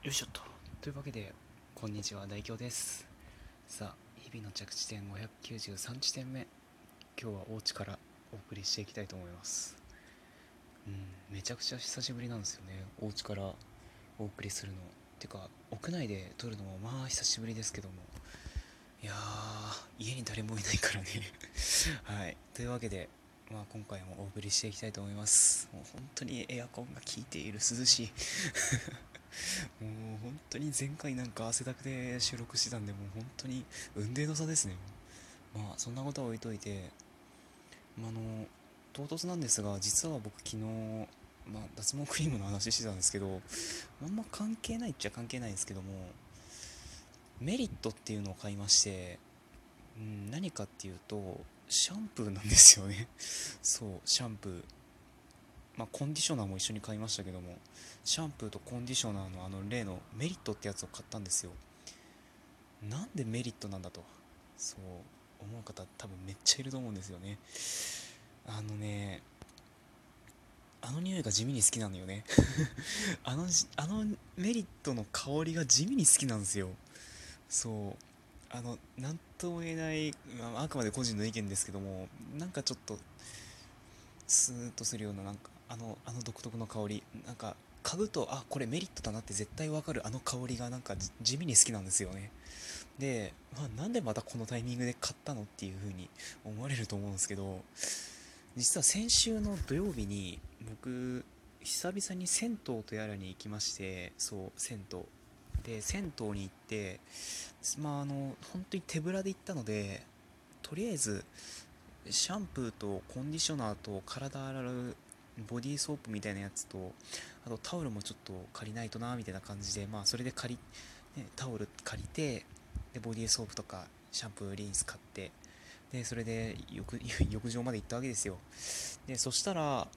よいしょっと。というわけでこんにちは。大京です。さあ日々の着地点593地点目。今日はお家からお送りしていきたいと思います。うんめちゃくちゃ久しぶりなんですよね。お家からお送りするの。てか屋内で撮るのもまあ久しぶりですけども。いやー家に誰もいないからね。はい。というわけでまあ、今回もお送りしていきたいと思います。もう本当にエアコンが効いている涼しい。もう本当に前回なんか汗だくで収録してたんでもう本当に運命の差ですね。まあそんなことは置いといて、まあ、の唐突なんですが実は僕昨日、まあ、脱毛クリームの話してたんですけどあんま関係ないっちゃ関係ないんですけどもメリットっていうのを買いまして、うん、何かっていうとシャンプーなんですよね。そうシャンプー。まあコンディショナーも一緒に買いましたけどもシャンプーとコンディショナーのあの例のメリットってやつを買ったんですよ。なんでメリットなんだとそう思う方多分めっちゃいると思うんですよね。あのねあの匂いが地味に好きなのよね。あのあのメリットの香りが地味に好きなんですよ。そうあの何とも言えない、まあ、あくまで個人の意見ですけどもなんかちょっとスーッとするようななんかあのあの独特の香り。なんか嗅ぐとあこれメリットだなって絶対わかるあの香りがなんか地味に好きなんですよね。で、まあ、なんでまたこのタイミングで買ったのっていう風に思われると思うんですけど実は先週の土曜日に僕久々に銭湯とやらに行きましてそう銭湯。で銭湯に行ってまああの本当に手ぶらで行ったのでとりあえずシャンプーとコンディショナーと体洗うボディーソープみたいなやつとあとタオルもちょっと借りないとなみたいな感じでまあそれで借り、ね、タオル借りてでボディーソープとかシャンプーリンス買ってでそれで浴浴場まで行ったわけですよ。でそしたら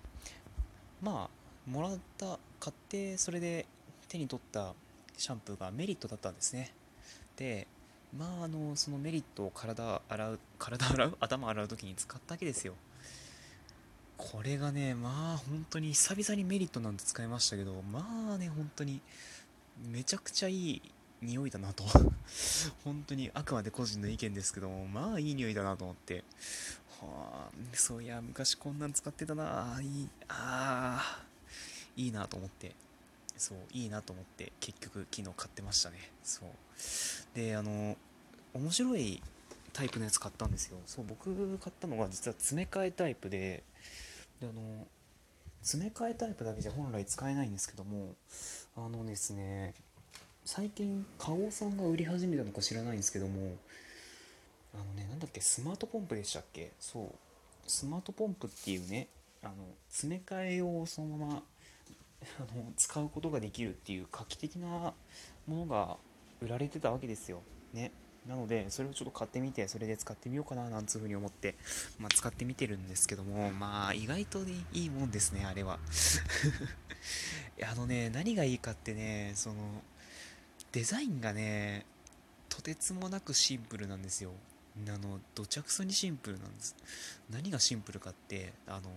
まあもらった買ってそれで手に取ったシャンプーがメリットだったんですね。でまああのそのメリットを体洗う体洗う頭洗う時に使ったわけですよ。これがねまあ本当に久々にメリットなんて使いましたけどまあね本当にめちゃくちゃいい匂いだなと。本当にあくまで個人の意見ですけどもまあいい匂いだなと思って。はあそういや昔こんなん使ってたな。あいいああいいなと思って。そういいなと思って結局昨日買ってましたね。そう。であの面白いタイプのやつ買ったんですよ。そう僕買ったのが実は詰め替えタイプでであの詰め替えタイプだけじゃ本来使えないんですけどもあのですね最近花王さんが売り始めたのか知らないんですけどもあのねなんだっけスマートポンプでしたっけ？そうスマートポンプっていうねあの詰め替えをそのままあの使うことができるっていう画期的なものが売られてたわけですよ。ね。なので、それをちょっと買ってみて、それで使ってみようかな、なんつうふうに思って、まあ、使ってみてるんですけども、まあ、意外とね、いいもんですね、あれは。あのね、何がいいかってね、その、デザインがね、とてつもなくシンプルなんですよ。あの、どちゃくそにシンプルなんです。何がシンプルかって、あの、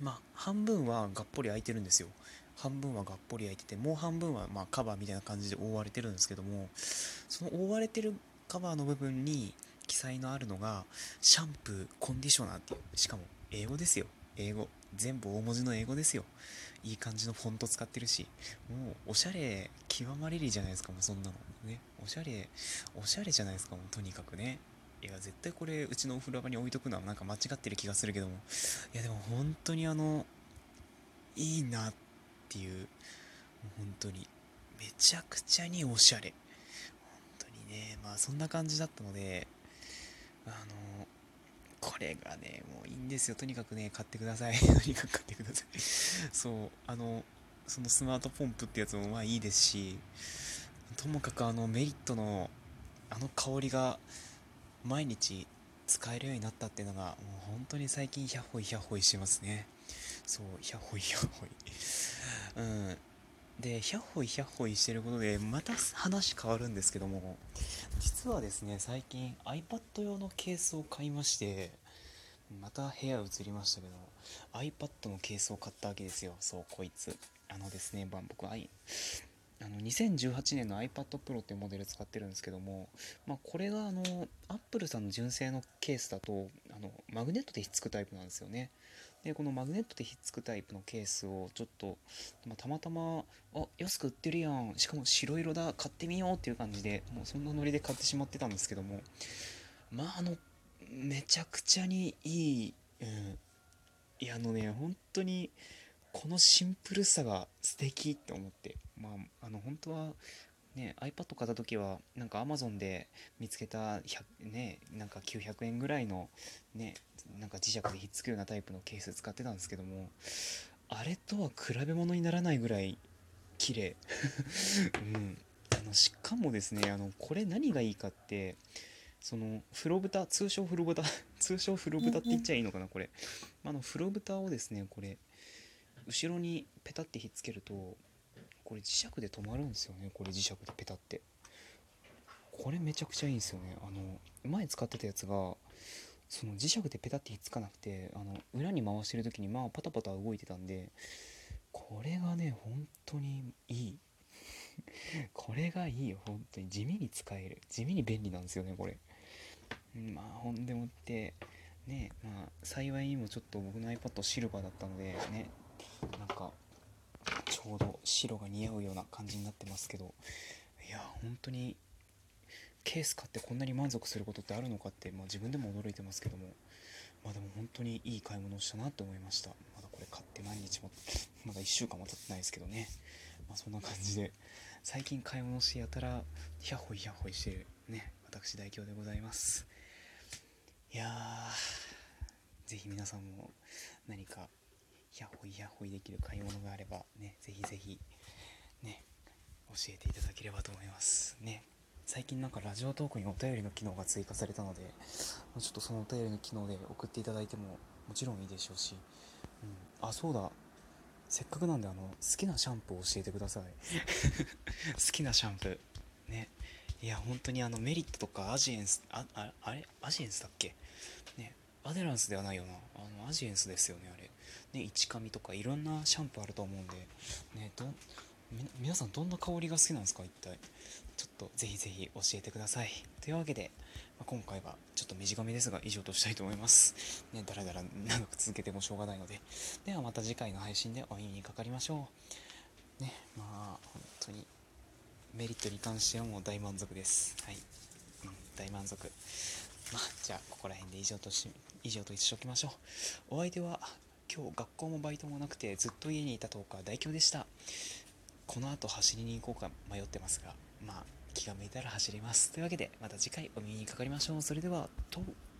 まあ、半分はがっぽり開いてるんですよ半分はがっぽり開いててもう半分はまカバーみたいな感じで覆われてるんですけどもその覆われてるカバーの部分に記載のあるのがシャンプーコンディショナーっていうしかも英語ですよ。英語。全部大文字の英語ですよ。いい感じのフォント使ってるしもうおしゃれ極まれりじゃないですかもうそんなの。ね。おしゃれおしゃれじゃないですかもうとにかくね。いや絶対これうちのお風呂場に置いとくのはなんか間違ってる気がするけども。いやでも本当にあのいいなっていう本当にめちゃくちゃにおしゃれ。本当にねまあそんな感じだったのであのこれがねもういいんですよ。とにかくね買ってください。とにかく買ってください。そうあのそのスマートポンプってやつもまあいいですしともかくあのメリットのあの香りが毎日使えるようになったっていうのがもう本当に最近ヒャッホイヒャッホイしてますね。そうヒャッホイヒャッホイ。うん。でヒャッホイヒャッホイしてることでまた話変わるんですけども実はですね最近 iPad 用のケースを買いましてまた部屋移りましたけど iPad のケースを買ったわけですよ。そうこいつ。あのですね僕はあの2018年の iPad Pro っていうモデル使ってるんですけども、まあ、これがあの Apple さんの純正のケースだとあのマグネットでひっつくタイプなんですよね。でこのマグネットでひっつくタイプのケースをちょっと、まあ、たまたまあ安く売ってるやん。しかも白色だ。買ってみようっていう感じでもうそんなノリで買ってしまってたんですけども。まああのめちゃくちゃにいい、うん、いやあのね本当にこのシンプルさが素敵って思って。まああの本当はね iPad 買った時はなんか Amazon で見つけた100ねなんか900円ぐらいのねなんか磁石でひっつくようなタイプのケース使ってたんですけどもあれとは比べ物にならないぐらい綺麗。うん。あのしかもですねあのこれ何がいいかってその風呂蓋通称風呂蓋 通称風呂蓋って言っちゃいいのかなこれ。あの風呂蓋をですねこれ後ろにペタってひっつけるとこれ磁石で止まるんですよねこれ磁石でペタって。これめちゃくちゃいいんですよね。あの前使ってたやつがその磁石でペタってひっつかなくてあの裏に回してる時にまあパタパタ動いてたんでこれがね本当にいい。これがいいよ本当に。地味に使える。地味に便利なんですよねこれ。まあほんでもってねまあ幸いにもちょっと僕の iPad シルバーだったのでねなんかょうど白が似合うような感じになってますけどいや本当にケース買ってこんなに満足することってあるのかって、まあ、自分でも驚いてますけどもまあでも本当にいい買い物をしたなって思いました。まだこれ買って何日もまだ1週間も経ってないですけどね。まあそんな感じで最近買い物してやたらヒャホイヒャホイしてるね私代表でございます。いやーぜひ皆さんも何かヤホイヤホイできる買い物があればねぜひぜひね教えていただければと思います。ね最近なんかラジオトークにお便りの機能が追加されたのでちょっとそのお便りの機能で送っていただいてももちろんいいでしょうし、うん、あそうだ。せっかくなんであの好きなシャンプーを教えてください。好きなシャンプー。ね。いや本当にあのメリットとかアジエンスあああれ？アジエンスだっけ？ね。アデランスではないよな。あのアジエンスですよねあれね、一髪とかいろんなシャンプーあると思うんで、ね、ど皆さんどんな香りが好きなんですか？一体。ちょっとぜひぜひ教えてください。というわけで、まあ、今回はちょっと短めですが以上としたいと思います。ねだらだら長く続けてもしょうがないので。ではまた次回の配信でお耳にかかりましょう。ねまあ本当にメリットに関してはもう大満足です。はい、うん、大満足。まあじゃあここら辺で以上とし以上としておきましょう。お相手は今日学校もバイトもなくてずっと家にいた10日代表でした。この後走りに行こうか迷ってますがまあ気が向いたら走ります。というわけでまた次回お耳にかかりましょう。それではと。